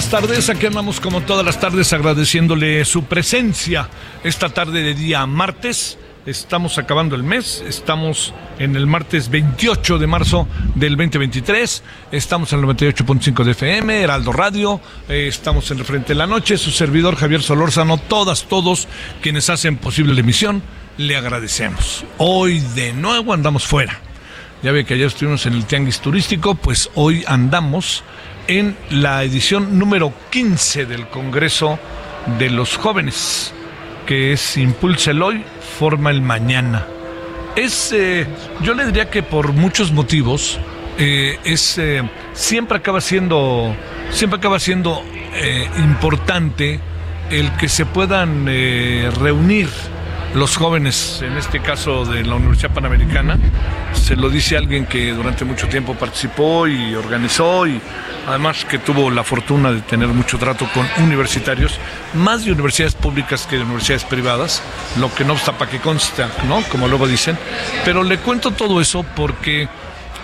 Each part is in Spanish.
Buenas tardes, aquí andamos como todas las tardes agradeciéndole su presencia esta tarde de día martes. Estamos acabando el mes, estamos en el martes 28 de marzo del 2023, estamos en el 98.5 de FM, Heraldo Radio, eh, estamos en el Frente de la Noche, su servidor Javier Solórzano, todas, todos quienes hacen posible la emisión, le agradecemos. Hoy de nuevo andamos fuera. Ya ve que ayer estuvimos en el Tianguis Turístico, pues hoy andamos en la edición número 15 del Congreso de los Jóvenes, que es Impulsa el Hoy, Forma el Mañana. Es, eh, yo le diría que por muchos motivos, eh, es, eh, siempre acaba siendo, siempre acaba siendo importante el que se puedan reunir los jóvenes, en este caso de la Universidad Panamericana, se lo dice alguien que durante mucho tiempo participó y organizó y además que tuvo la fortuna de tener mucho trato con universitarios, más de universidades públicas que de universidades privadas, lo que no obsta para que consta, ¿no? Como luego dicen. Pero le cuento todo eso porque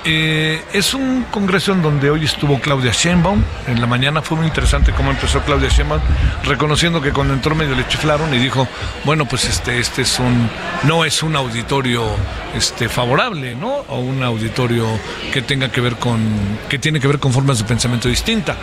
eh, es un congreso en donde hoy estuvo Claudia Sheinbaum. En la mañana fue muy interesante cómo empezó Claudia Sheinbaum, reconociendo que cuando entró medio le chiflaron y dijo, bueno, pues este, este es un, no es un auditorio este, favorable, ¿no? O un auditorio que tenga que ver con, que tiene que ver con formas de pensamiento distinta.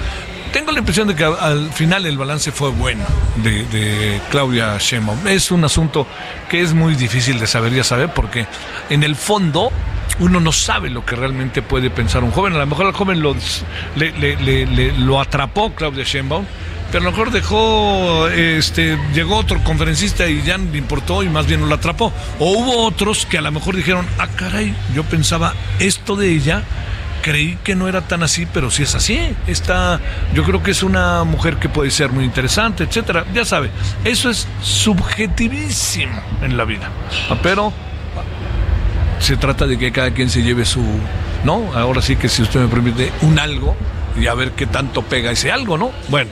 Tengo la impresión de que al- al final el balance fue bueno de, de Claudia Sheinbaum. Es un asunto que es muy difícil de saber, ya sabe, porque en el fondo uno no sabe lo que realmente puede pensar un joven. A lo mejor al joven lo, atrapó Claudia Sheinbaum, pero a lo mejor dejó, este, llegó otro conferencista y ya no le importó y más bien lo atrapó. O hubo otros que a lo mejor dijeron, ah, caray, yo pensaba esto de ella creí que no era tan así, pero sí es así. Está, yo creo que es una mujer que puede ser muy interesante, etcétera. Ya sabe, eso es subjetivísimo en la vida. Ah, Pero se trata de que cada quien se lleve su, ¿no? Ahora sí que si usted me permite, un algo y a ver qué tanto pega ese algo, ¿no? Bueno,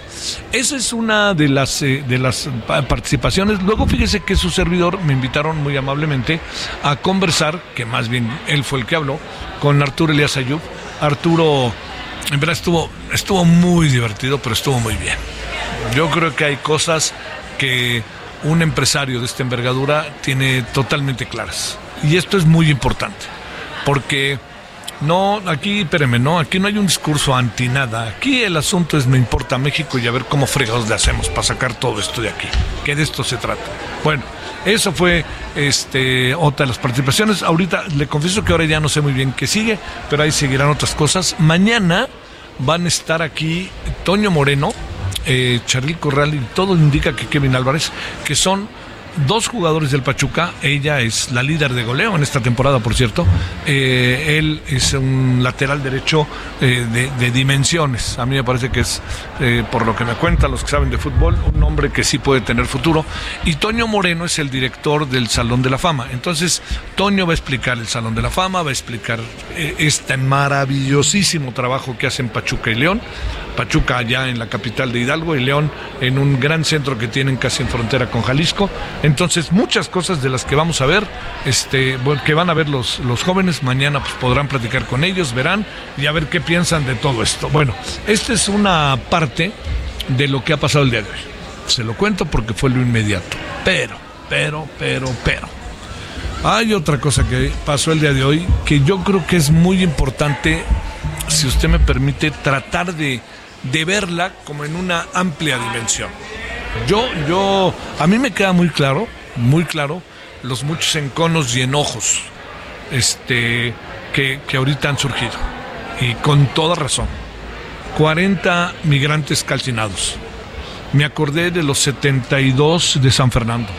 esa es una de las eh, de las pa- participaciones. Luego fíjese que su servidor me invitaron muy amablemente a conversar, que más bien él fue el que habló, con Arturo Elías Ayub. Arturo, en verdad estuvo estuvo muy divertido, pero estuvo muy bien. Yo creo que hay cosas que un empresario de esta envergadura tiene totalmente claras. Y esto es muy importante, porque no, aquí, espéreme, no, aquí no hay un discurso anti nada. Aquí el asunto es me importa México y a ver cómo fregados le hacemos para sacar todo esto de aquí. Que de esto se trata. Bueno, eso fue este otra de las participaciones. Ahorita le confieso que ahora ya no sé muy bien qué sigue, pero ahí seguirán otras cosas. Mañana van a estar aquí Toño Moreno, eh, Charly Corral y todo indica que Kevin Álvarez, que son dos jugadores del Pachuca. Ella es la líder de goleo en esta temporada, por cierto. Eh, él es un lateral derecho eh, de, dimensiones. A mí me parece que es, eh, por lo que me cuentan los que saben de fútbol, un hombre que sí puede tener futuro. Y Toño Moreno es el director del Salón de la Fama. Entonces, Toño va a explicar el Salón de la Fama, va a explicar este maravillosísimo trabajo que hacen Pachuca y León. Pachuca allá en la capital de Hidalgo y León en un gran centro que tienen casi en frontera con Jalisco. Entonces, muchas cosas de las que vamos a ver, este, que van a ver los, los jóvenes, mañana pues, podrán platicar con ellos, verán y a ver qué piensan de todo esto. Bueno, esta es una parte de lo que ha pasado el día de hoy. Se lo cuento porque fue lo inmediato. Pero, pero, pero, pero. Hay otra cosa que pasó el día de hoy que yo creo que es muy importante, si usted me permite, tratar de de verla como en una amplia dimensión. Yo, yo, a mí me queda muy claro, muy claro, los muchos enconos y enojos este, que, que ahorita han surgido. Y con toda razón. 40 migrantes calcinados. Me acordé de los 72 de San Fernando.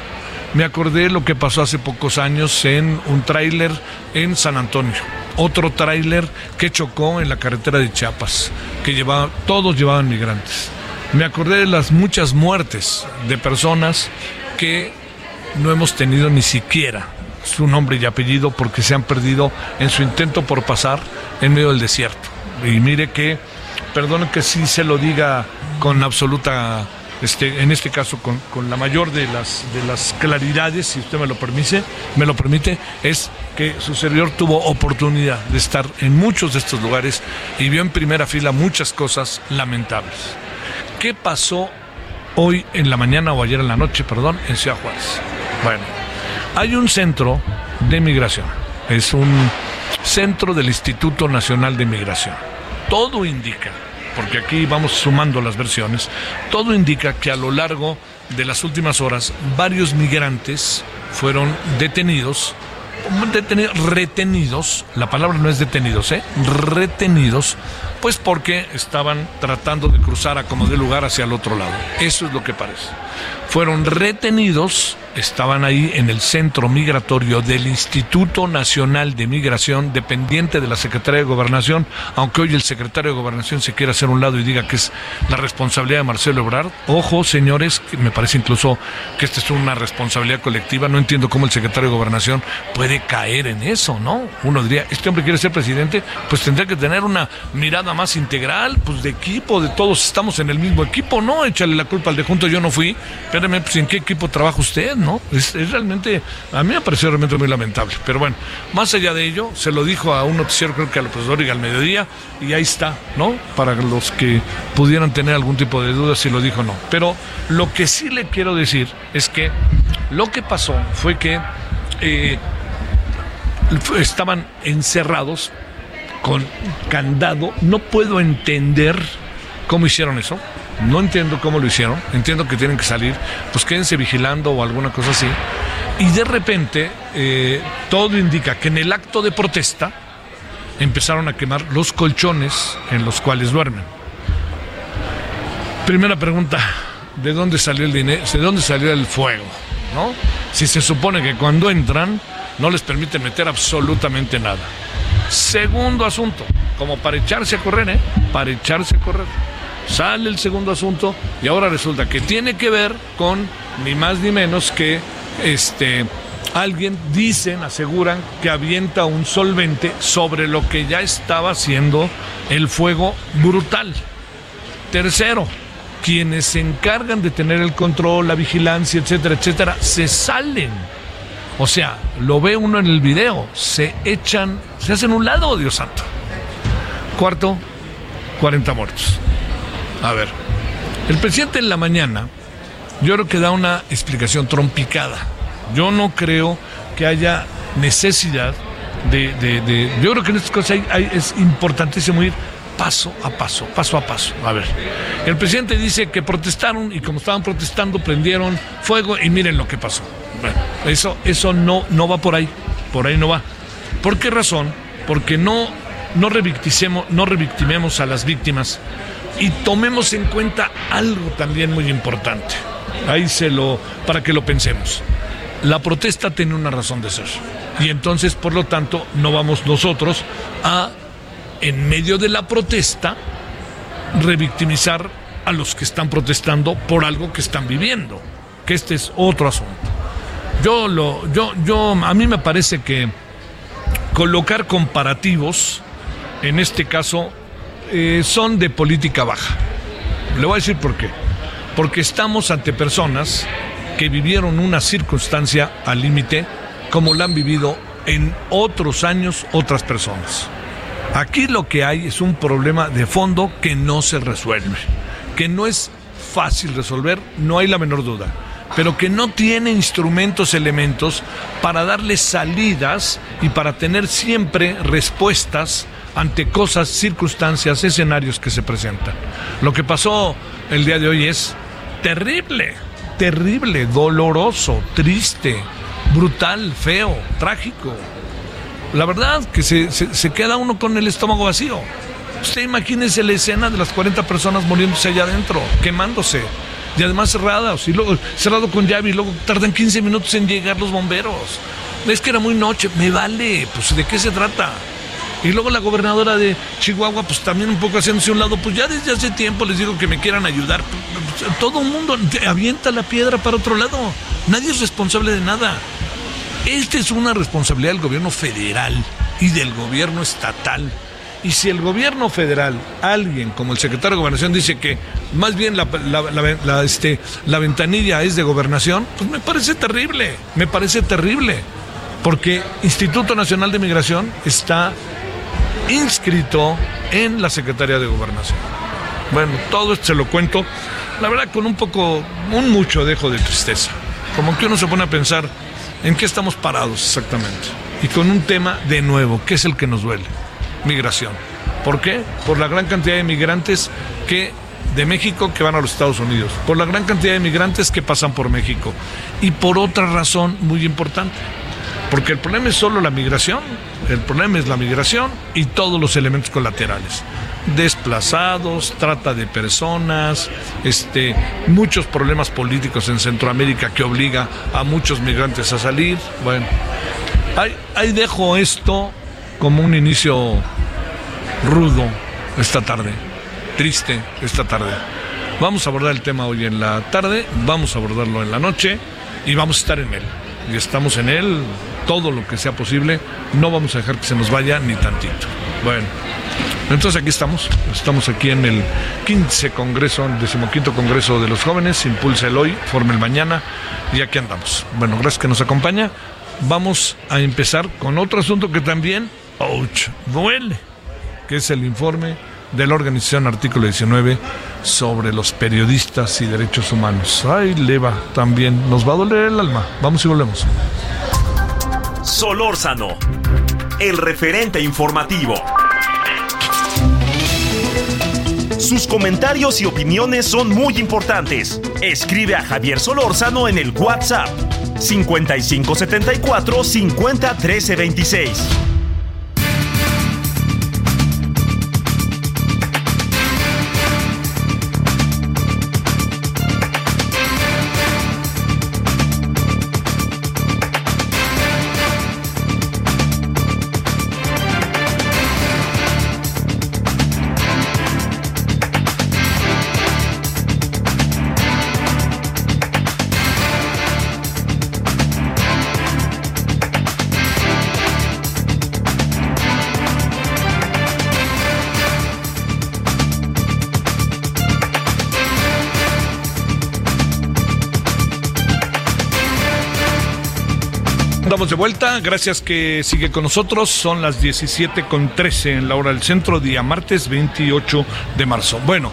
Me acordé lo que pasó hace pocos años en un tráiler en San Antonio otro tráiler que chocó en la carretera de Chiapas, que llevaba, todos llevaban migrantes. Me acordé de las muchas muertes de personas que no hemos tenido ni siquiera su nombre y apellido porque se han perdido en su intento por pasar en medio del desierto. Y mire que, perdone que sí se lo diga con absoluta este, en este caso con, la mayor de las, de las claridades, si usted me lo permite, me lo permite, es que su servidor tuvo oportunidad de estar en muchos de estos lugares y vio en primera fila muchas cosas lamentables. ¿Qué pasó hoy en la mañana o ayer en la noche, perdón, en Ciudad Juárez? Bueno, hay un centro de migración, es un centro del Instituto Nacional de Migración. Todo indica porque aquí vamos sumando las versiones, todo indica que a lo largo de las últimas horas varios migrantes fueron detenidos, detenidos retenidos, la palabra no es detenidos, ¿eh? retenidos, pues porque estaban tratando de cruzar a como de lugar hacia el otro lado. Eso es lo que parece. Fueron retenidos estaban ahí en el centro migratorio del Instituto Nacional de Migración, dependiente de la Secretaría de Gobernación, aunque hoy el secretario de Gobernación se quiera hacer un lado y diga que es la responsabilidad de Marcelo Ebrard. Ojo, señores, que me parece incluso que esta es una responsabilidad colectiva. No entiendo cómo el secretario de Gobernación puede caer en eso, ¿no? Uno diría, este hombre quiere ser presidente, pues tendría que tener una mirada más integral, pues de equipo, de todos estamos en el mismo equipo, ¿no? Échale la culpa al de junto, yo no fui. Espérame, pues ¿en qué equipo trabaja usted? ¿no? Es, realmente, a mí me pareció realmente muy lamentable. Pero bueno, más allá de ello, se lo dijo a un noticiero, creo que a profesora y al mediodía, y ahí está, ¿no? Para los que pudieran tener algún tipo de duda si lo dijo o no. Pero lo que sí le quiero decir es que lo que pasó fue que eh, estaban encerrados con candado. No puedo entender cómo hicieron eso. No entiendo cómo lo hicieron, entiendo que tienen que salir, pues quédense vigilando o alguna cosa así. Y de repente eh, todo indica que en el acto de protesta empezaron a quemar los colchones en los cuales duermen. Primera pregunta, ¿de dónde salió el dinero? ¿De dónde salió el fuego? ¿No? Si se supone que cuando entran no les permiten meter absolutamente nada. Segundo asunto, como para echarse a correr, ¿eh? Para echarse a correr sale el segundo asunto y ahora resulta que tiene que ver con ni más ni menos que este alguien dicen, aseguran que avienta un solvente sobre lo que ya estaba haciendo el fuego brutal. Tercero, quienes se encargan de tener el control, la vigilancia, etcétera, etcétera, se salen. O sea, lo ve uno en el video, se echan, se hacen un lado, Dios santo. Cuarto, 40 muertos. A ver, el presidente en la mañana, yo creo que da una explicación trompicada. Yo no creo que haya necesidad de... yo creo que en estas cosas es importantísimo ir paso a paso, paso a paso. A ver, el presidente dice que protestaron y como estaban protestando prendieron fuego y miren lo que pasó. Bueno, eso, eso no, no va por ahí, por ahí no va. ¿Por qué razón? Porque no, no, revictimemos, no revictimemos a las víctimas y tomemos en cuenta algo también muy importante. Ahí se lo, para que lo pensemos. la protesta tiene una razón de ser. Y entonces, por lo tanto, no vamos nosotros a, en medio de la protesta, revictimizar a los que están protestando por algo que están viviendo. Que este es otro asunto. Yo lo, yo, yo, a mí me parece que colocar comparativos, en este caso, eh, son de política baja. Le voy a decir por qué. Porque estamos ante personas que vivieron una circunstancia al límite como la han vivido en otros años otras personas. Aquí lo que hay es un problema de fondo que no se resuelve, que no es fácil resolver, no hay la menor duda, pero que no tiene instrumentos, elementos para darle salidas y para tener siempre respuestas ante cosas, circunstancias, escenarios que se presentan. Lo que pasó el día de hoy es terrible, terrible, doloroso, triste, brutal, feo, trágico. La verdad que se, queda uno con el estómago vacío. Usted imagínese la escena de las 40 personas muriéndose allá adentro, quemándose. Y además cerradas, y luego cerrado con llave, y luego tardan 15 minutos en llegar los bomberos. Es que era muy noche, me vale, pues ¿de qué se trata? Y luego la gobernadora de Chihuahua, pues también un poco haciéndose un lado, pues ya desde hace tiempo les digo que me quieran ayudar. Todo el mundo avienta la piedra para otro lado. Nadie es responsable de nada. Esta es una responsabilidad del gobierno federal y del gobierno estatal. Y si el gobierno federal, alguien como el secretario de Gobernación dice que más bien la, la, este, la ventanilla es de gobernación, pues me parece terrible, me parece terrible. Porque Instituto Nacional de Migración está inscrito en la Secretaría de Gobernación. Bueno, todo esto se lo cuento, la verdad con un poco, un mucho dejo de tristeza. Como que uno se pone a pensar en qué estamos parados exactamente. Y con un tema de nuevo, que es el que nos duele, migración. ¿Por qué? Por la gran cantidad de migrantes que de México que van a los Estados Unidos, por la gran cantidad de migrantes que pasan por México y por otra razón muy importante, porque el problema es solo la migración, el problema es la migración y todos los elementos colaterales. Desplazados, trata de personas, este, muchos problemas políticos en Centroamérica que obliga a muchos migrantes a salir. Bueno, ahí, ahí dejo esto como un inicio rudo esta tarde, triste esta tarde. Vamos a abordar el tema hoy en la tarde, vamos a abordarlo en la noche y vamos a estar en él. Y estamos en él todo lo que sea posible. No vamos a dejar que se nos vaya ni tantito. Bueno, entonces aquí estamos. Estamos aquí en el 15 Congreso, el 15 Congreso de los Jóvenes. Impulsa el hoy, forma el mañana. Y aquí andamos. Bueno, gracias que nos acompaña. Vamos a empezar con otro asunto que también, ouch, duele, que es el informe de la organización Artículo 19 sobre los periodistas y derechos humanos. Ay, leva, también nos va a doler el alma. Vamos y volvemos. Solórzano, el referente informativo. Sus comentarios y opiniones son muy importantes. Escribe a Javier Solórzano en el WhatsApp 5574 50 26. Vuelta, gracias que sigue con nosotros. Son las 17 con 13 en la hora del centro, día martes 28 de marzo. Bueno,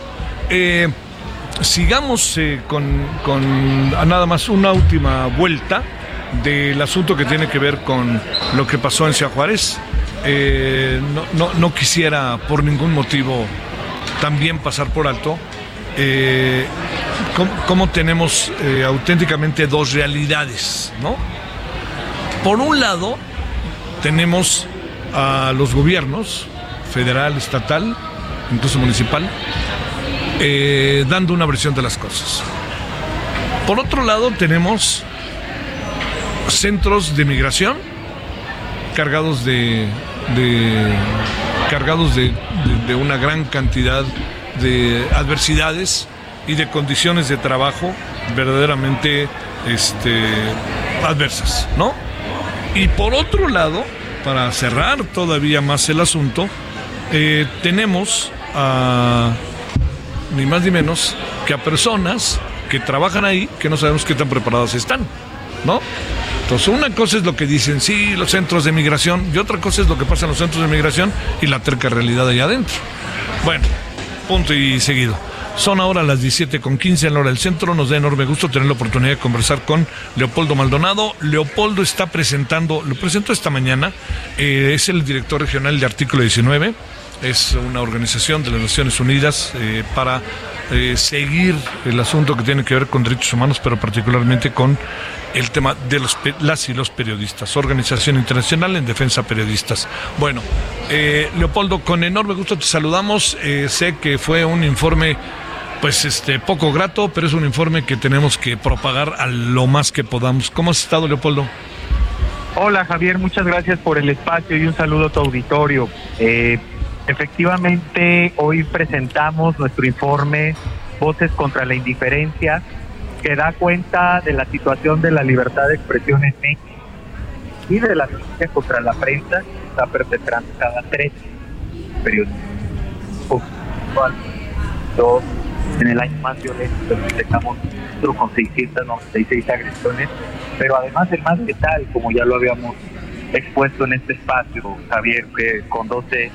eh, sigamos eh, con, nada más una última vuelta del asunto que tiene que ver con lo que pasó en Ciudad Juárez. Eh, no, quisiera por ningún motivo también pasar por alto cómo, cómo, tenemos auténticamente dos realidades, ¿no? Por un lado, tenemos a los gobiernos, federal, estatal, incluso municipal, eh, dando una versión de las cosas. Por otro lado, tenemos centros de migración cargados de, cargados de, una gran cantidad de adversidades y de condiciones de trabajo verdaderamente este, adversas, ¿no? Y por otro lado, para cerrar todavía más el asunto, eh, tenemos a ni más ni menos que a personas que trabajan ahí que no sabemos qué tan preparadas están, ¿no? Entonces, una cosa es lo que dicen, sí, los centros de migración, y otra cosa es lo que pasa en los centros de migración y la terca realidad allá adentro. Bueno, punto y seguido. Son ahora las 17 con 15 en la hora del centro. Nos da enorme gusto tener la oportunidad de conversar con Leopoldo Maldonado. Leopoldo está presentando, lo presentó esta mañana, eh, es el director regional de Artículo 19 es una organización de las Naciones Unidas eh, para eh, seguir el asunto que tiene que ver con derechos humanos, pero particularmente con el tema de los, las y los periodistas, Organización Internacional en Defensa Periodistas. Bueno, eh, Leopoldo, con enorme gusto te saludamos. sé que fue un informe pues este poco grato, pero es un informe que tenemos que propagar a lo más que podamos. ¿Cómo has estado, Leopoldo? Hola Javier, muchas gracias por el espacio y un saludo a tu auditorio. Eh, Efectivamente, hoy presentamos nuestro informe Voces contra la Indiferencia, que da cuenta de la situación de la libertad de expresión en México y de la violencia contra la prensa que está perpetrando cada tres periodos. En el año más violento dejamos con 696 agresiones, pero además el más letal, como ya lo habíamos expuesto en este espacio, Javier, que con 12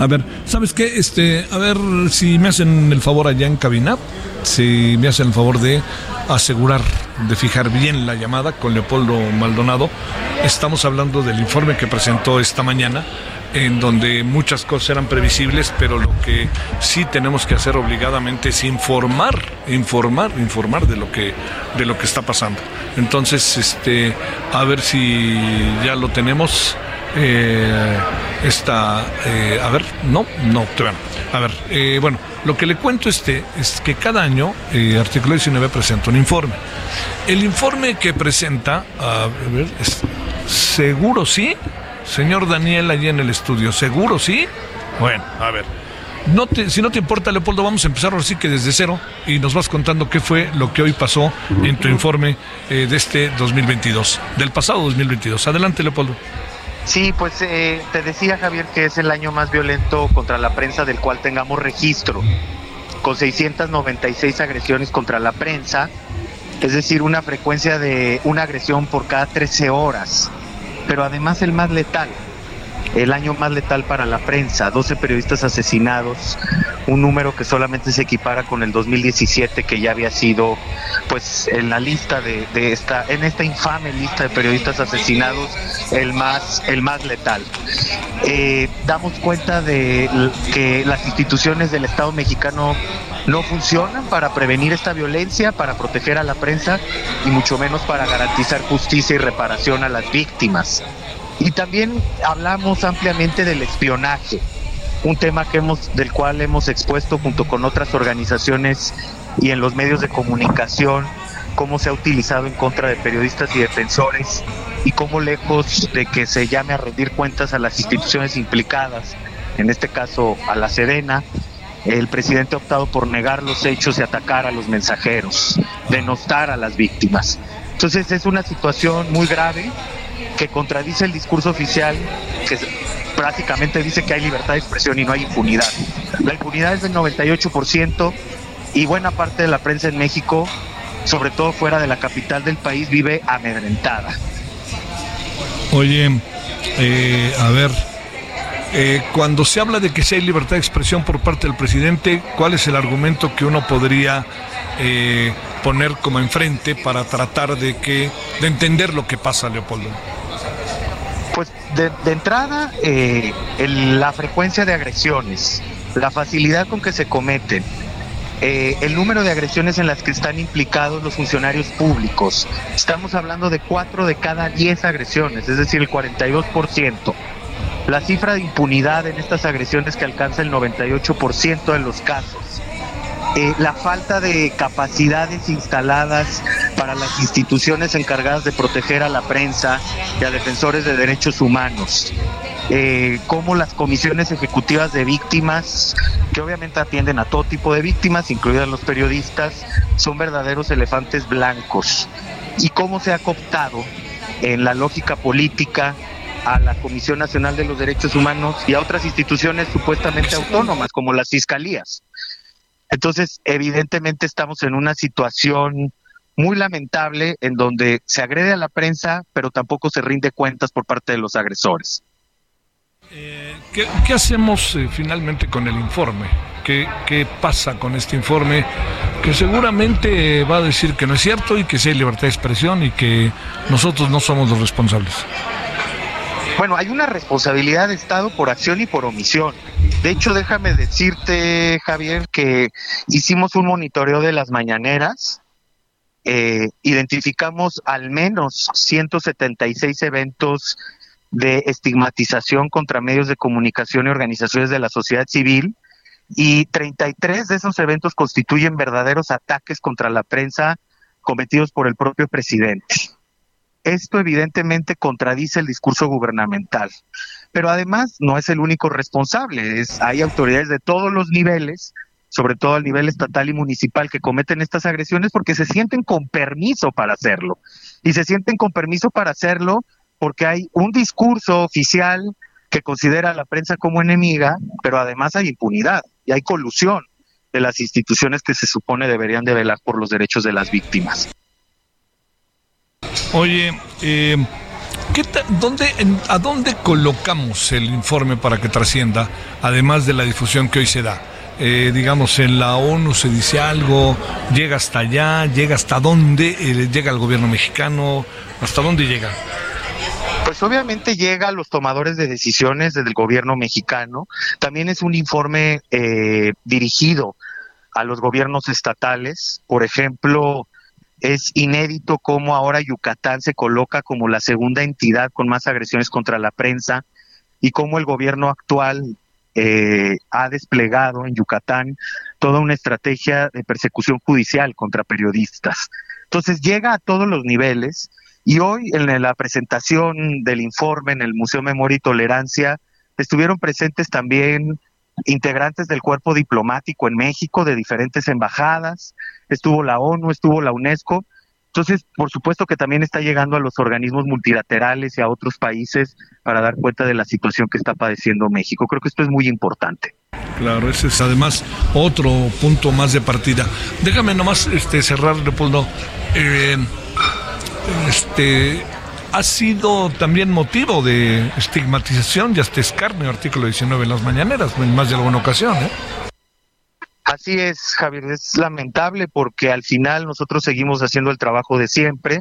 a ver, ¿sabes qué? Este, a ver si me hacen el favor allá en cabina, si me hacen el favor de asegurar, de fijar bien la llamada con Leopoldo Maldonado. Estamos hablando del informe que presentó esta mañana en donde muchas cosas eran previsibles, pero lo que sí tenemos que hacer obligadamente es informar, informar, informar de lo que de lo que está pasando. Entonces, este, a ver si ya lo tenemos eh, esta, eh, a ver, no, no, a ver, eh, bueno, lo que le cuento este es que cada año eh, Artículo 19 presenta un informe. El informe que presenta, a ver, seguro sí, señor Daniel allí en el estudio, seguro sí. Bueno, a ver. No te, si no te importa, Leopoldo, vamos a empezar así que desde cero y nos vas contando qué fue lo que hoy pasó en tu informe eh, de este 2022, del pasado 2022. Adelante, Leopoldo. Sí, pues eh, te decía Javier que es el año más violento contra la prensa del cual tengamos registro, con 696 agresiones contra la prensa, es decir, una frecuencia de una agresión por cada 13 horas, pero además el más letal, el año más letal para la prensa, 12 periodistas asesinados, un número que solamente se equipara con el 2017 que ya había sido pues en la lista de, esta en esta infame lista de periodistas asesinados el más el más letal. Eh, damos cuenta de que las instituciones del Estado mexicano no funcionan para prevenir esta violencia, para proteger a la prensa y mucho menos para garantizar justicia y reparación a las víctimas. Y también hablamos ampliamente del espionaje, un tema que hemos, del cual hemos expuesto junto con otras organizaciones y en los medios de comunicación, cómo se ha utilizado en contra de periodistas y defensores y cómo lejos de que se llame a rendir cuentas a las instituciones implicadas, en este caso a la Sedena, el presidente ha optado por negar los hechos y atacar a los mensajeros, denostar a las víctimas. Entonces es una situación muy grave que contradice el discurso oficial que prácticamente dice que hay libertad de expresión y no hay impunidad. La impunidad es del 98% y buena parte de la prensa en México, sobre todo fuera de la capital del país, vive amedrentada. Oye, eh, a ver, eh, cuando se habla de que si hay libertad de expresión por parte del presidente, ¿cuál es el argumento que uno podría eh, poner como enfrente para tratar de que de entender lo que pasa, Leopoldo? Pues de, entrada, eh, la frecuencia de agresiones, la facilidad con que se cometen, eh, el número de agresiones en las que están implicados los funcionarios públicos. Estamos hablando de 4 de cada 10 agresiones, es decir, el 42%. La cifra de impunidad en estas agresiones que alcanza el 98% de los casos. Eh, la falta de capacidades instaladas para las instituciones encargadas de proteger a la prensa y a defensores de derechos humanos. Eh, como las comisiones ejecutivas de víctimas, que obviamente atienden a todo tipo de víctimas, incluidas los periodistas, son verdaderos elefantes blancos. Y cómo se ha cooptado en la lógica política a la Comisión Nacional de los Derechos Humanos y a otras instituciones supuestamente autónomas, como las fiscalías. Entonces, evidentemente estamos en una situación muy lamentable en donde se agrede a la prensa, pero tampoco se rinde cuentas por parte de los agresores. Eh, ¿qué, hacemos eh, finalmente con el informe? ¿Qué, ¿Qué, pasa con este informe? Que seguramente va a decir que no es cierto y que sí hay libertad de expresión y que nosotros no somos los responsables. Bueno, hay una responsabilidad de Estado por acción y por omisión. De hecho, déjame decirte, Javier, que hicimos un monitoreo de las mañaneras eh, identificamos al menos 176 eventos de estigmatización contra medios de comunicación y organizaciones de la sociedad civil y 33 de esos eventos constituyen verdaderos ataques contra la prensa cometidos por el propio presidente. Esto evidentemente contradice el discurso gubernamental, pero además no es el único responsable, es, hay autoridades de todos los niveles sobre todo al nivel estatal y municipal, que cometen estas agresiones porque se sienten con permiso para hacerlo. Y se sienten con permiso para hacerlo porque hay un discurso oficial que considera a la prensa como enemiga, pero además hay impunidad y hay colusión de las instituciones que se supone deberían de velar por los derechos de las víctimas. Oye, eh, ¿qué dónde, ¿a dónde colocamos el informe para que trascienda, además de la difusión que hoy se da? Eh, digamos, en la ONU se dice algo, llega hasta allá, llega hasta dónde, eh, llega el gobierno mexicano, hasta dónde llega. Pues obviamente llega a los tomadores de decisiones desde el gobierno mexicano. También es un informe eh, dirigido a los gobiernos estatales. Por ejemplo, es inédito cómo ahora Yucatán se coloca como la segunda entidad con más agresiones contra la prensa y cómo el gobierno actual eh, ha desplegado en Yucatán toda una estrategia de persecución judicial contra periodistas. Entonces llega a todos los niveles y hoy en la presentación del informe en el Museo Memoria y Tolerancia estuvieron presentes también integrantes del cuerpo diplomático en México de diferentes embajadas, estuvo la ONU, estuvo la UNESCO entonces, por supuesto que también está llegando a los organismos multilaterales y a otros países para dar cuenta de la situación que está padeciendo México. Creo que esto es muy importante. Claro, ese es además otro punto más de partida. Déjame nomás este, cerrar, Leopoldo. Eh, este, ha sido también motivo de estigmatización y hasta escarnio, artículo 19 en las mañaneras, en más de alguna ocasión. ¿eh? Así es, Javier, es lamentable porque al final nosotros seguimos haciendo el trabajo de siempre.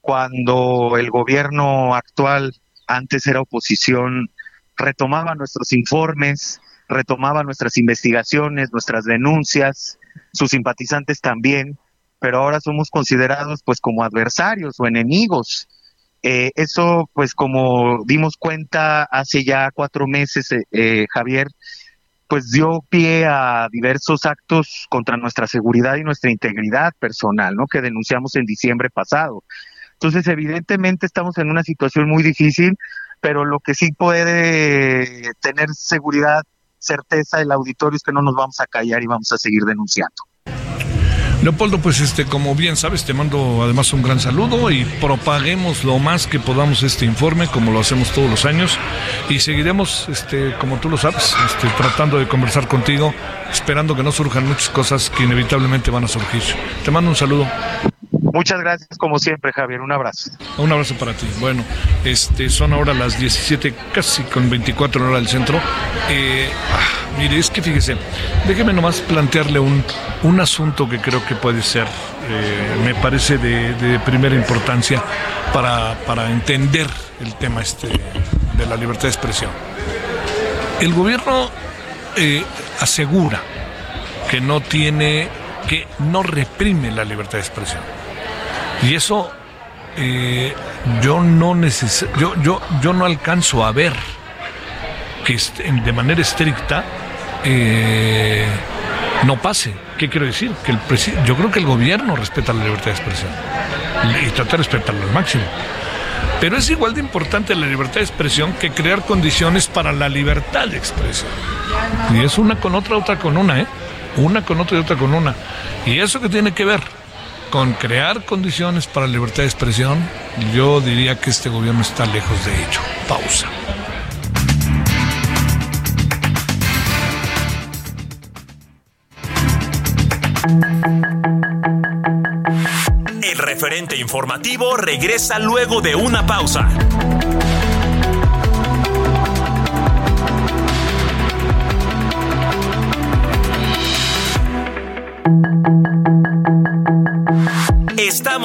Cuando el gobierno actual, antes era oposición, retomaba nuestros informes, retomaba nuestras investigaciones, nuestras denuncias, sus simpatizantes también, pero ahora somos considerados pues como adversarios o enemigos. Eh, eso pues como dimos cuenta hace ya cuatro meses, eh, eh Javier, pues dio pie a diversos actos contra nuestra seguridad y nuestra integridad personal, ¿no? Que denunciamos en diciembre pasado. Entonces, evidentemente estamos en una situación muy difícil, pero lo que sí puede tener seguridad, certeza el auditorio es que no nos vamos a callar y vamos a seguir denunciando. Leopoldo, pues este, como bien sabes, te mando además un gran saludo y propaguemos lo más que podamos este informe, como lo hacemos todos los años, y seguiremos, este, como tú lo sabes, este, tratando de conversar contigo, esperando que no surjan muchas cosas que inevitablemente van a surgir. Te mando un saludo. Muchas gracias, como siempre, Javier. Un abrazo. Un abrazo para ti. Bueno, este, son ahora las 17, casi con 24 horas del centro. Eh, ah, mire, es que fíjese, déjeme nomás plantearle un, un asunto que creo que puede ser, eh, me parece de, primera importancia para, para entender el tema este de la libertad de expresión. El gobierno eh, asegura que no tiene, que no reprime la libertad de expresión. Y eso eh, yo no neces yo, yo, yo no alcanzo a ver que de manera estricta eh, no pase. ¿Qué quiero decir? Que el yo creo que el gobierno respeta la libertad de expresión y trata de respetarla al máximo. Pero es igual de importante la libertad de expresión que crear condiciones para la libertad de expresión. Y es una con otra, otra con una, ¿eh? Una con otra y otra con una. Y eso que tiene que ver con crear condiciones para libertad de expresión, yo diría que este gobierno está lejos de ello. Pausa. El referente informativo regresa luego de una pausa.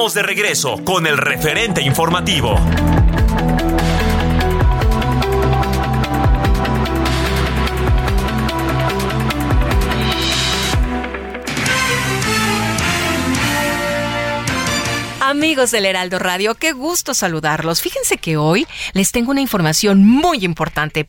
De regreso con el referente informativo. Amigos del Heraldo Radio, qué gusto saludarlos. Fíjense que hoy les tengo una información muy importante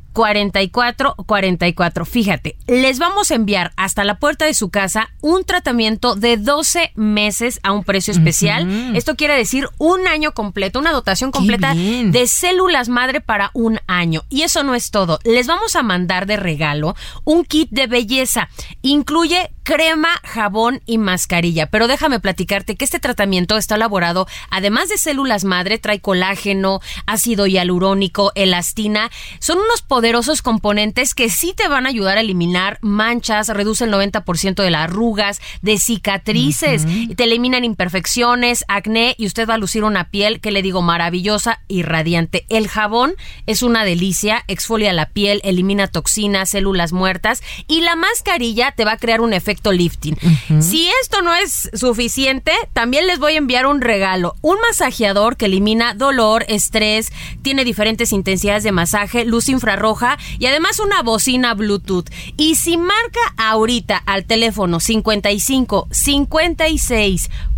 44 44. Fíjate, les vamos a enviar hasta la puerta de su casa un tratamiento de 12 meses a un precio especial. Esto quiere decir un año completo, una dotación completa de células madre para un año. Y eso no es todo. Les vamos a mandar de regalo un kit de belleza. Incluye crema, jabón y mascarilla. Pero déjame platicarte que este tratamiento está elaborado, además de células madre, trae colágeno, ácido hialurónico, elastina. Son unos poderosos componentes que sí te van a ayudar a eliminar manchas, reduce el 90% de las arrugas, de cicatrices, te eliminan imperfecciones, acné y usted va a lucir una piel que le digo maravillosa y radiante. El jabón es una delicia, exfolia la piel, elimina toxinas, células muertas y la mascarilla te va a crear un efecto efecto lifting. Si esto no es suficiente, también les voy a enviar un regalo, un masajeador que elimina dolor, estrés, tiene diferentes intensidades de masaje, luz infrarroja y además una bocina Bluetooth. Y si marca ahorita al teléfono 55 56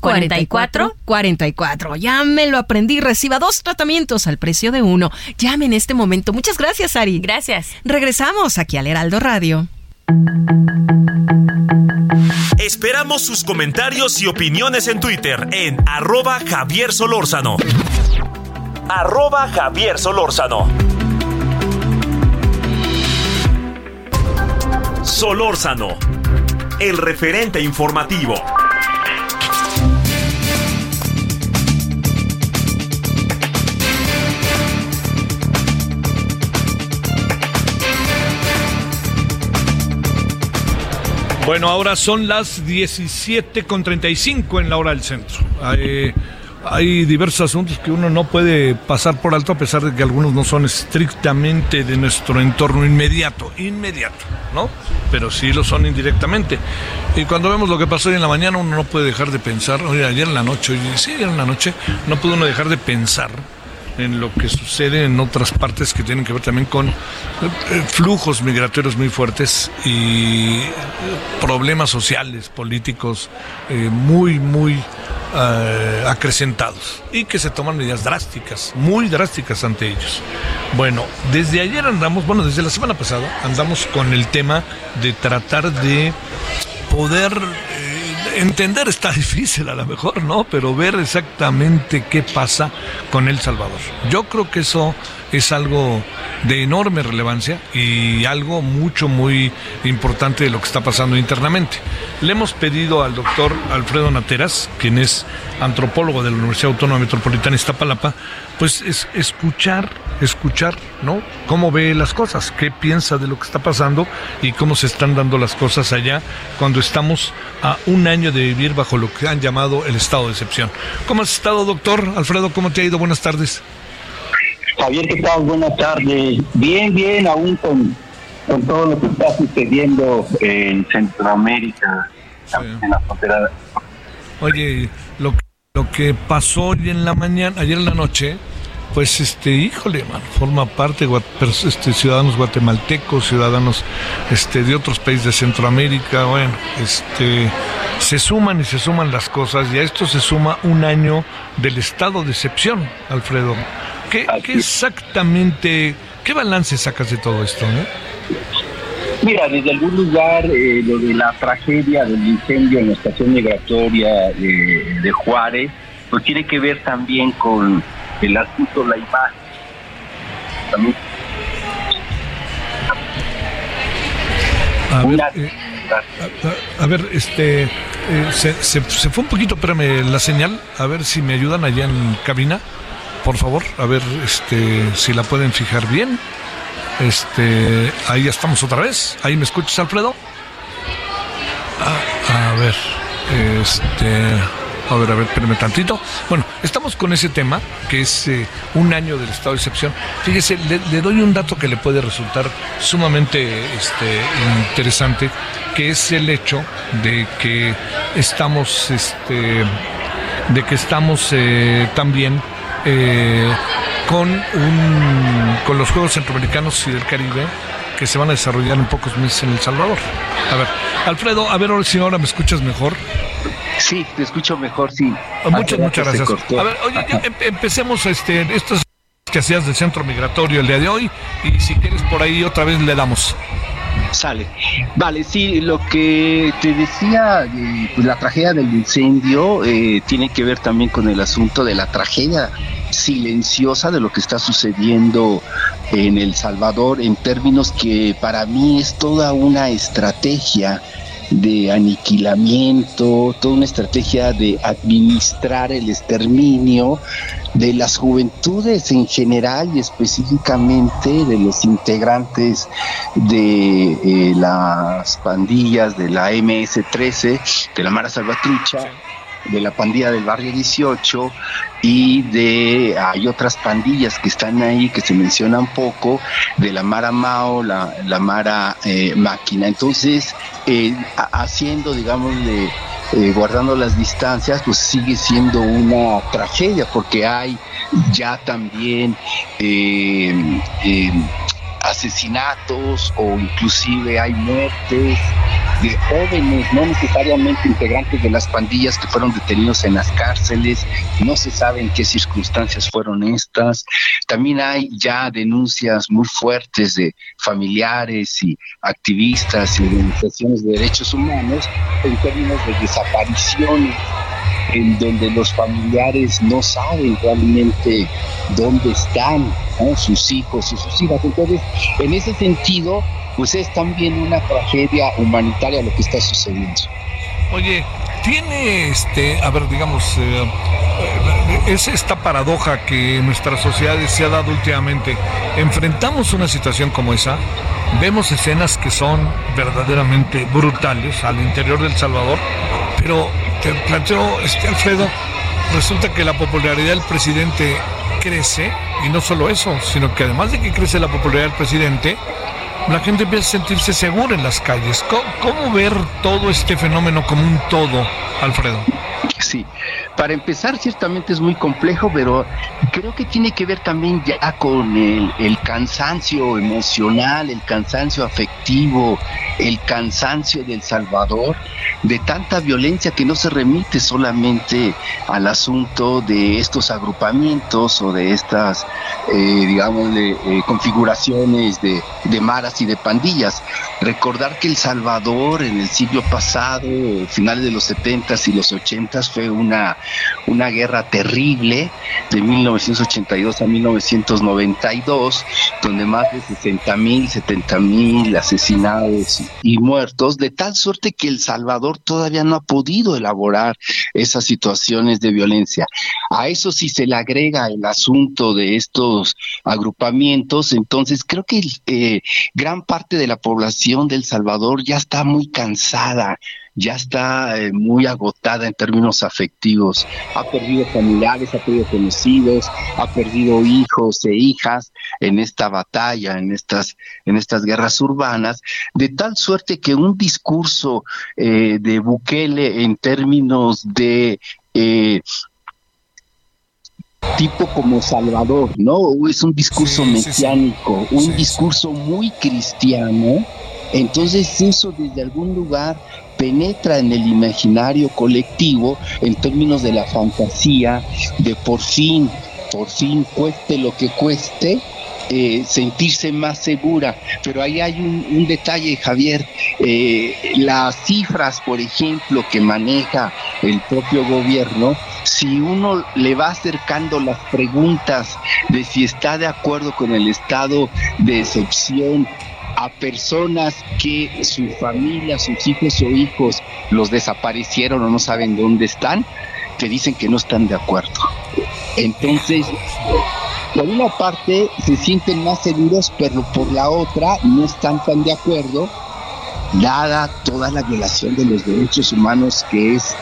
44 44. Ya me lo aprendí. Reciba dos tratamientos al precio de uno. Llame en este momento. Muchas gracias, Ari. Gracias. Regresamos aquí al Heraldo Radio. Esperamos sus comentarios y opiniones en Twitter en arroba Javier Solórzano. Arroba Javier Solórzano. Solórzano, el referente informativo. Bueno, ahora son las 17.35 en la hora del centro. Hay, diversos asuntos que uno no puede pasar por alto a pesar de que algunos no son estrictamente de nuestro entorno inmediato, inmediato, ¿no? Pero sí lo son indirectamente. Y cuando vemos lo que pasó hoy en la mañana uno no puede dejar de pensar, oye, ayer en la noche, oye, sí, ayer en la noche, no puede uno dejar de pensar en lo que sucede en otras partes que tienen que ver también con eh, flujos migratorios muy fuertes y eh, problemas sociales, políticos eh, muy, muy eh, acrecentados y que se toman medidas drásticas, muy drásticas ante ellos. Bueno, desde ayer andamos, bueno, desde la semana pasada andamos con el tema de tratar de poder entender está difícil a lo mejor, ¿no? Pero ver exactamente qué pasa con El Salvador. Yo creo que eso es algo de enorme relevancia y algo mucho, muy importante de lo que está pasando internamente. Le hemos pedido al doctor Alfredo Nateras, quien es antropólogo de la Universidad Autónoma Metropolitana Iztapalapa, pues es escuchar, escuchar, ¿no? Cómo ve las cosas, qué piensa de lo que está pasando y cómo se están dando las cosas allá cuando estamos a un año de vivir bajo lo que han llamado el estado de excepción. ¿Cómo has estado, doctor? Alfredo, ¿cómo te ha ido? Buenas tardes. Javier, ¿qué tal? Buenas tardes. Bien, bien, aún con, con todo lo que está sucediendo en Centroamérica, en la frontera. Oye, lo, que- lo que pasó hoy en la mañana, ayer en la noche, pues este, híjole, man, forma parte este, ciudadanos guatemaltecos, ciudadanos este, de otros países de Centroamérica, bueno, este, se suman y se suman las cosas y a esto se suma un año del estado de excepción, Alfredo. ¿Qué, qué exactamente, qué balance sacas de todo esto? eh? Mira, desde algún lugar, eh, lo de la tragedia del incendio en la estación migratoria eh, de Juárez, pues tiene que ver también con el asunto, la imagen. También A ver, eh, a, a ver, este, eh, se, se- se fue un poquito, espérame, la señal, a ver si me ayudan allá en cabina, por favor, a ver, este, si la pueden fijar bien. Este, ahí estamos otra vez. Ahí me escuchas, Alfredo. Ah, a ver, este, a ver, a ver, espérame tantito. Bueno, estamos con ese tema que es eh, un año del estado de excepción. Fíjese, le, le doy un dato que le puede resultar sumamente este, interesante, que es el hecho de que estamos, este, de que estamos eh, también eh, con un, con los Juegos Centroamericanos y del Caribe que se van a desarrollar en pocos meses en El Salvador. A ver, Alfredo, a ver si ahora me escuchas mejor. Sí, te escucho mejor, sí. Muchas, Hace muchas se gracias. A ver, oye, ya em- empecemos este, estos que hacías del centro migratorio el día de hoy y si quieres por ahí otra vez le damos. Sale. Vale, sí, lo que te decía, pues la tragedia del incendio eh, tiene que ver también con el asunto de la tragedia silenciosa de lo que está sucediendo en El Salvador en términos que para mí es toda una estrategia de aniquilamiento, toda una estrategia de administrar el exterminio de las juventudes en general y específicamente de los integrantes de eh, las pandillas de la MS-13, de la Mara Salvatrucha de la pandilla del barrio 18 y de hay otras pandillas que están ahí que se mencionan poco de la Mara Mao, la, la Mara eh, Máquina. Entonces, eh, haciendo, digamos, de, eh, guardando las distancias, pues sigue siendo una tragedia porque hay ya también asesinatos o inclusive hay muertes de jóvenes, no necesariamente integrantes de las pandillas que fueron detenidos en las cárceles, no se sabe en qué circunstancias fueron estas. También hay ya denuncias muy fuertes de familiares y activistas y organizaciones de derechos humanos en términos de desapariciones en donde los familiares no saben realmente dónde están sus hijos y sus hijas. Entonces, en ese sentido, pues es también una tragedia humanitaria lo que está sucediendo. Oye, tiene este, a ver, digamos, eh, eh, es esta paradoja que nuestras sociedades se ha dado últimamente. Enfrentamos una situación como esa, vemos escenas que son verdaderamente brutales al interior del Salvador, pero te planteo, este Alfredo, resulta que la popularidad del presidente crece, y no solo eso, sino que además de que crece la popularidad del presidente, la gente empieza a sentirse segura en las calles. ¿Cómo, ver todo este fenómeno como un todo, Alfredo? Sí, para empezar ciertamente es muy complejo, pero creo que tiene que ver también ya con el, cansancio emocional, el cansancio afectivo, el cansancio del Salvador de tanta violencia que no se remite solamente al asunto de estos agrupamientos o de estas, eh, digamos, eh, configuraciones de, de, maras y de pandillas. Recordar que El Salvador en el siglo pasado, finales de los 70 y los 80 fue una, una guerra terrible de 1982 a 1992, donde más de 60 mil, 70 mil asesinados y muertos, de tal suerte que El Salvador todavía no ha podido elaborar esas situaciones de violencia. A eso si se le agrega el asunto de estos agrupamientos, entonces creo que eh, gran parte de la población del Salvador ya está muy cansada ya está eh, muy agotada en términos afectivos. Ha perdido familiares, ha perdido conocidos, ha perdido hijos e hijas en esta batalla, en estas, en estas guerras urbanas, de tal suerte que un discurso eh, de Bukele en términos de eh, tipo como Salvador, ¿no? Es un discurso mesiánico, un discurso muy cristiano. Entonces eso desde algún lugar penetra en el imaginario colectivo en términos de la fantasía, de por fin, por fin, cueste lo que cueste, eh, sentirse más segura. Pero ahí hay un, detalle, Javier. Eh, las cifras, por ejemplo, que maneja el propio gobierno, si uno le va acercando las preguntas de si está de acuerdo con el estado de excepción a personas que su familia, sus hijos o hijos los desaparecieron o no saben dónde están, te dicen que no están de acuerdo. Entonces, por una parte se sienten más seguros, pero por la otra no están tan de acuerdo, dada toda la violación de los derechos humanos que es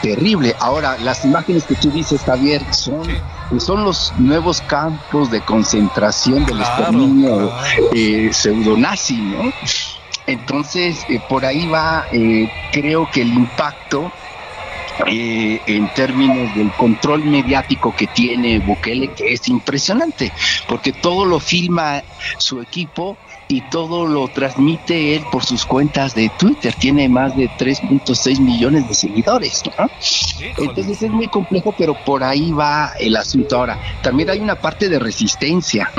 terrible. Ahora, las imágenes que tú dices, Javier, son pues son los nuevos campos de concentración del exterminio eh, pseudonazi, ¿no? Entonces, eh, por ahí va, eh, creo que el impacto eh, en términos del control mediático que tiene Bukele, que es impresionante, porque todo lo filma su equipo y todo lo transmite él por sus cuentas de Twitter. Tiene más de 3.6 millones de seguidores. Entonces es muy complejo, pero por ahí va el asunto. Ahora, también hay una parte de resistencia,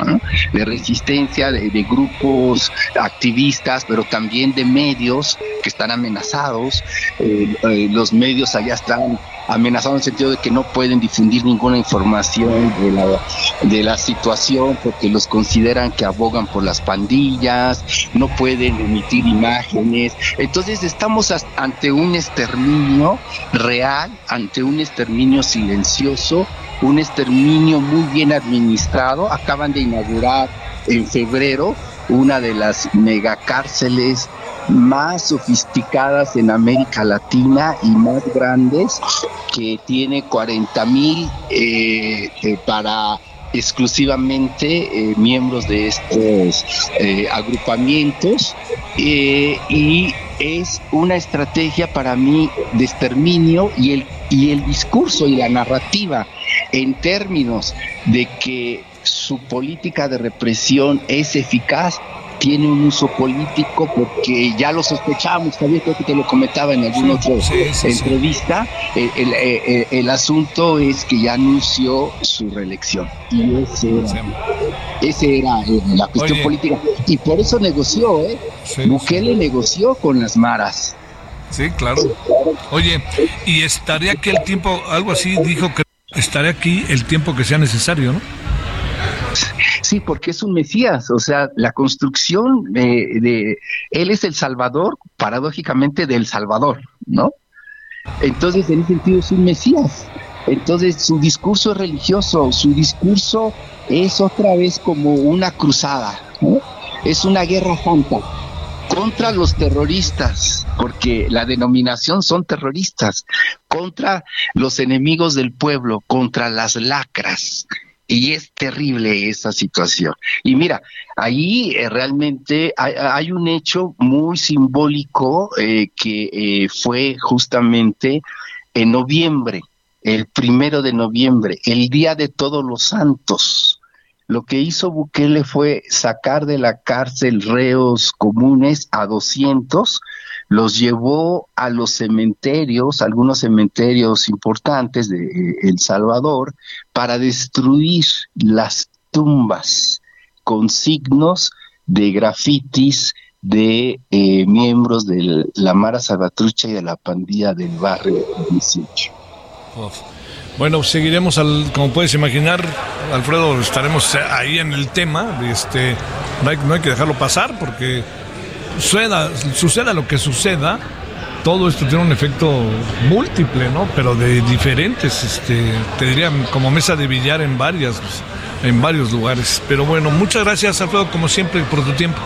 de resistencia de, grupos activistas, pero también de medios que están amenazados. Eh, eh, los medios allá están amenazados en el sentido de que no pueden difundir ninguna información de la, de la situación porque los consideran que abogan por las pandillas, no pueden emitir imágenes. Entonces estamos ante un exterminio real, ante un exterminio silencioso, un exterminio muy bien administrado. Acaban de inaugurar en febrero una de las megacárceles más sofisticadas en América Latina y más grandes, que tiene 40 mil eh, eh, para exclusivamente eh, miembros de estos agrupamientos y es una estrategia para mí de exterminio y el, y el discurso y la narrativa en términos de que su política de represión es eficaz tiene un uso político porque ya lo sospechamos, también creo que te lo comentaba en alguna otra entrevista, el, asunto es que ya anunció su reelección y ese era, era la cuestión política y por eso negoció, ¿eh? Bukele negoció con las maras. Sí, claro. Oye, y estaría aquí el tiempo, algo así dijo que estaría aquí el tiempo que sea necesario, ¿no? Sí, porque es un Mesías, o sea, la construcción de, él es el Salvador, paradójicamente del Salvador, ¿no? Entonces, en ese sentido es un Mesías. Entonces, su discurso es religioso, su discurso es otra vez como una cruzada, es una guerra santa contra los terroristas, porque la denominación son terroristas, contra los enemigos del pueblo, contra las lacras, y es terrible esa situación. Y mira, ahí eh, realmente hay, un hecho muy simbólico eh, que eh, fue justamente en noviembre, el primero de noviembre, el Día de Todos los Santos. Lo que hizo Bukele fue sacar de la cárcel reos comunes a 200 los llevó a los cementerios, algunos cementerios importantes de eh, El Salvador, para destruir las tumbas con signos de grafitis de eh, miembros de la Mara Salvatrucha y de la pandilla del barrio 18. Bueno, seguiremos, al, como puedes imaginar, Alfredo, estaremos ahí en el tema. Este, no hay que dejarlo pasar porque suceda, suceda lo que suceda, todo esto tiene un efecto múltiple, ¿no? Pero de diferentes, este, te diría, como mesa de billar en varias, en varios lugares. Pero bueno, muchas gracias, Alfredo, como siempre, por tu tiempo.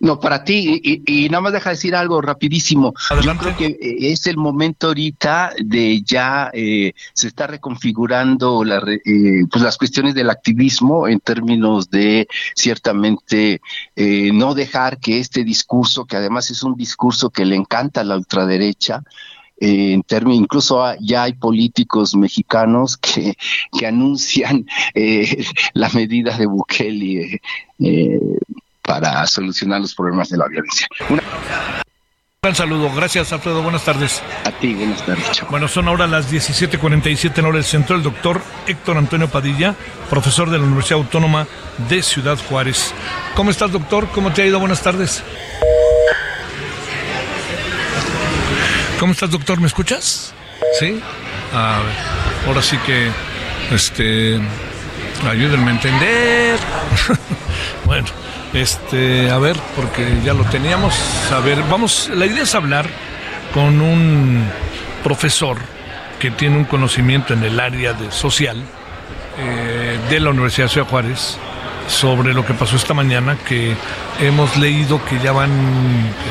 No, para ti, y, nada más deja decir algo rapidísimo. Yo creo que eh, es el momento ahorita de ya eh, se está reconfigurando la, eh, pues las cuestiones del activismo en términos de ciertamente no dejar que este discurso, que además es un discurso que le encanta a la ultraderecha, en términos, incluso ya hay políticos mexicanos que, que anuncian la medida de Bukele eh, para solucionar los problemas de la violencia. Un gran saludo. Gracias, Alfredo. Buenas tardes. A ti, buenas tardes. Bueno, son ahora las 17:47 en hora del centro. El doctor Héctor Antonio Padilla, profesor de la Universidad Autónoma de Ciudad Juárez. ¿Cómo estás, doctor? ¿Cómo te ha ido? Buenas tardes. ¿Cómo estás, doctor? ¿Me escuchas? Sí. A ver, ahora sí que, este, ayúdenme a entender. bueno. Este, a ver, porque ya lo teníamos. A ver, vamos, la idea es hablar con un profesor que tiene un conocimiento en el área de social eh, de la Universidad de Ciudad Juárez sobre lo que pasó esta mañana, que hemos leído que ya van,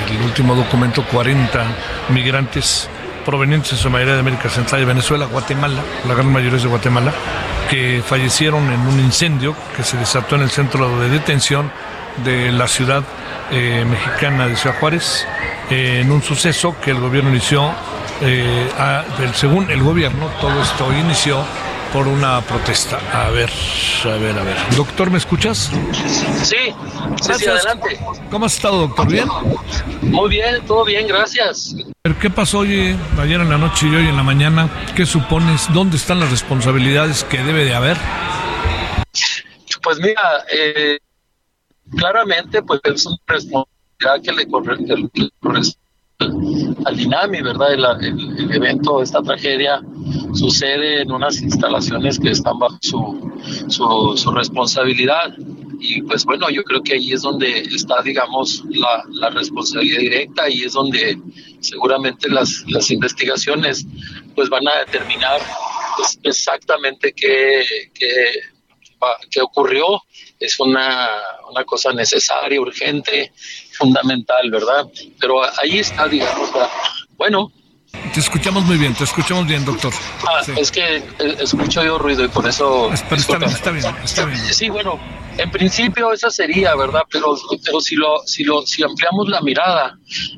el último documento, 40 migrantes provenientes en su mayoría de América Central y Venezuela, Guatemala, la gran mayoría es de Guatemala, que fallecieron en un incendio que se desató en el centro de detención de la ciudad eh, mexicana de Ciudad Juárez eh, en un suceso que el gobierno inició, eh, según el gobierno, todo esto inició por una protesta. A ver, a ver, a ver. Doctor, ¿me escuchas? Sí, sí, adelante. ¿Cómo has estado, doctor? ¿Bien? Muy bien, todo bien, gracias. ¿Qué pasó hoy, ayer en la noche y hoy en la mañana? ¿Qué supones? ¿Dónde están las responsabilidades que debe de haber? Pues mira, claramente pues es una responsabilidad que le corresponde al INAMI, ¿verdad? El, el, evento, esta tragedia sucede en unas instalaciones que están bajo su, responsabilidad. Y pues bueno, yo creo que ahí es donde está, digamos, la, responsabilidad directa y es donde seguramente las, las investigaciones pues van a determinar pues, exactamente qué, qué, qué ocurrió. Es una, una cosa necesaria, urgente, fundamental, ¿verdad? Pero ahí está, digamos, bueno, te escuchamos muy bien, te escuchamos bien, doctor. Ah, sí. es que escucho yo ruido y por eso. Pero está bien, está bien, está bien. Sí, bueno, en principio esa sería, ¿verdad? Pero, pero si lo, si lo, si ampliamos la mirada,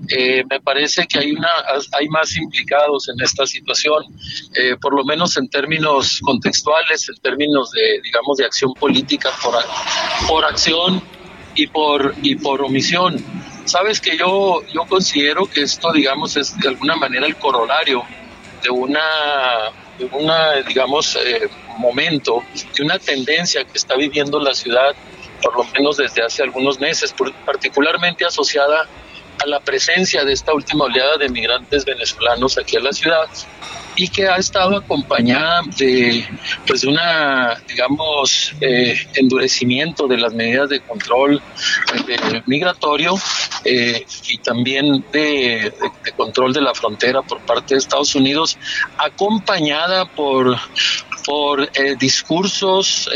eh, me parece que hay una, hay más implicados en esta situación, eh, por lo menos en términos contextuales, en términos de, digamos, de acción política por, por acción y por y por omisión. Sabes que yo, yo considero que esto, digamos, es de alguna manera el corolario de una, una digamos, eh, momento, de una tendencia que está viviendo la ciudad, por lo menos desde hace algunos meses, particularmente asociada a la presencia de esta última oleada de migrantes venezolanos aquí en la ciudad y que ha estado acompañada de pues de una digamos eh, endurecimiento de las medidas de control eh, migratorio eh, y también de, control de la frontera por parte de Estados Unidos acompañada por por eh, discursos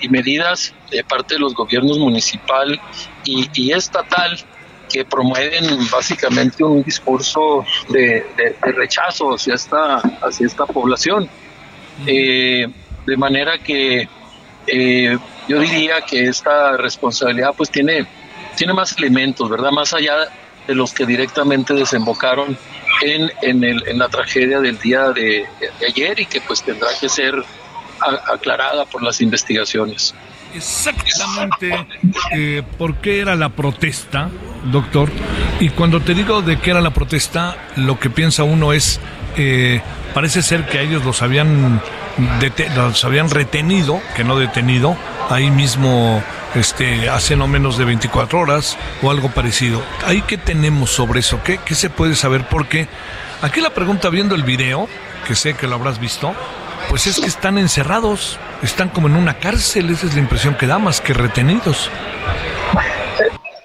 y medidas de parte de los gobiernos municipal y estatal que promueven básicamente un discurso de, de, de rechazo hacia esta, hacia esta población. Eh, de manera que eh, yo diría que esta responsabilidad pues tiene, tiene más elementos, ¿verdad? Más allá de los que directamente desembocaron en, en, el, en la tragedia del día de, de, ayer y que pues tendrá que ser a, aclarada por las investigaciones exactamente eh, por qué era la protesta, doctor. Y cuando te digo de qué era la protesta, lo que piensa uno es, eh, parece ser que a ellos los habían, los habían retenido, que no detenido, ahí mismo este, hace no menos de 24 horas o algo parecido. ¿Ahí qué tenemos sobre eso? ¿Qué, qué se puede saber? Porque aquí la pregunta viendo el video, que sé que lo habrás visto, pues es que están encerrados, están como en una cárcel, esa es la impresión que da, más que retenidos.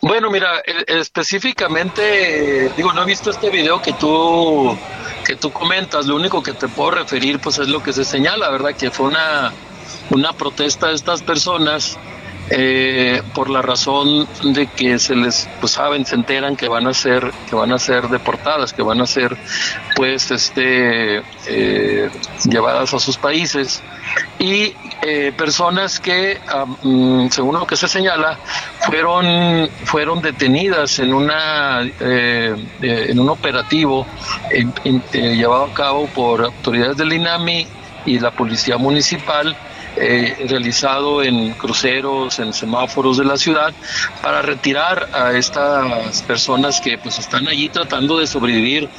Bueno, mira, específicamente, digo, no he visto este video que tú que tú comentas, lo único que te puedo referir pues es lo que se señala, ¿verdad? Que fue una, una protesta de estas personas eh, por la razón de que se les pues saben se enteran que van a ser que van a ser deportadas que van a ser pues este eh, llevadas a sus países. Y eh, personas que um, según lo que se señala fueron fueron detenidas en una en un operativo llevado a cabo por autoridades del INAMI y la policía municipal eh, realizado en cruceros, en semáforos de la ciudad, para retirar a estas personas que pues están allí tratando de sobrevivir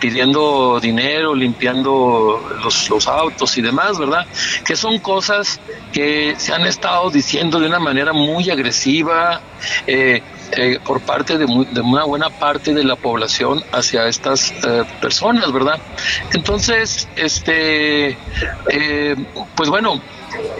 pidiendo dinero, limpiando los, los, autos y demás, ¿verdad? Que son cosas que se han estado diciendo de una manera muy agresiva eh, eh, por parte de, muy, de, una buena parte de la población hacia estas eh, personas, ¿verdad? Entonces, este, pues bueno,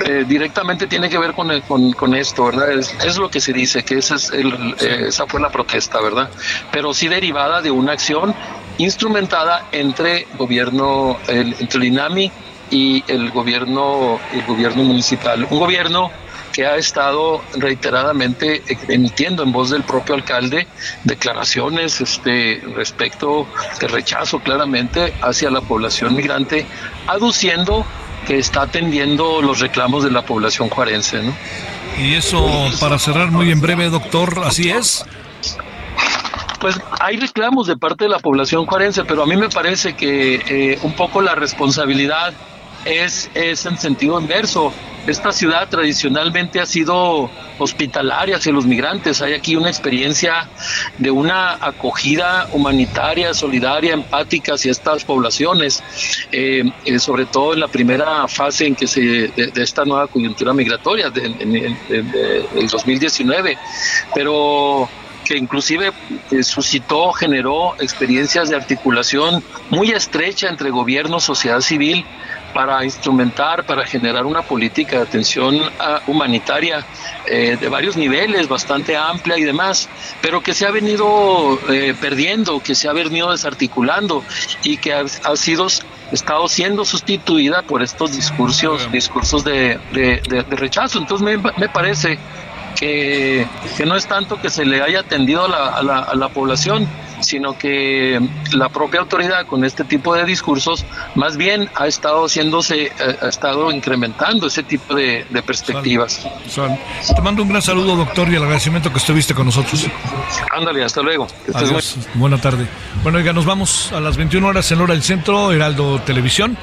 eh, directamente tiene que ver con, el, con, con, esto, ¿verdad? Es, es, lo que se dice, que ese es el, eh, esa fue la protesta, ¿verdad? Pero sí derivada de una acción instrumentada entre gobierno, el, entre el INAMI y el gobierno, el gobierno municipal. Un gobierno que ha estado reiteradamente emitiendo en voz del propio alcalde declaraciones este, respecto de rechazo claramente hacia la población migrante, aduciendo que está atendiendo los reclamos de la población juarense. ¿no? Y eso, para cerrar muy en breve, doctor, ¿así es? Pues hay reclamos de parte de la población juarense, pero a mí me parece que eh, un poco la responsabilidad es, es en sentido inverso. Esta ciudad tradicionalmente ha sido hospitalaria hacia los migrantes. Hay aquí una experiencia de una acogida humanitaria, solidaria, empática hacia estas poblaciones, eh, eh, sobre todo en la primera fase en que se de, de esta nueva coyuntura migratoria del de, de, 2019. Pero que inclusive eh, suscitó, generó experiencias de articulación muy estrecha entre gobierno, sociedad civil, para instrumentar, para generar una política de atención ah, humanitaria eh, de varios niveles, bastante amplia y demás, pero que se ha venido eh, perdiendo, que se ha venido desarticulando y que ha, sido estado siendo sustituida por estos discursos discursos de, rechazo. Entonces me, me parece que, que, no es tanto que se le haya atendido a la, a la población, sino que la propia autoridad con este tipo de discursos más bien ha estado haciéndose, eh, ha estado incrementando ese tipo de, perspectivas. Te mando un gran saludo, doctor, y el agradecimiento que estuviste con nosotros. Ándale, hasta luego. Adiós. Buena tarde. Bueno, oiga, nos vamos a las 21 horas en hora del centro, Heraldo Televisión.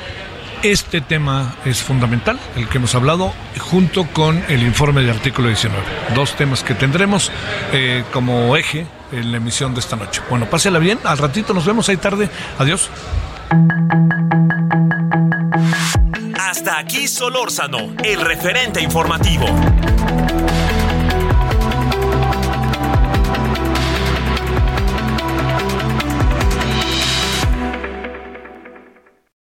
Este tema es fundamental, el que hemos hablado, junto con el informe de artículo 19. Dos temas que tendremos eh, como eje en la emisión de esta noche. Bueno, pásela bien, al ratito nos vemos ahí tarde. Adiós. Hasta aquí Solórzano, el referente informativo.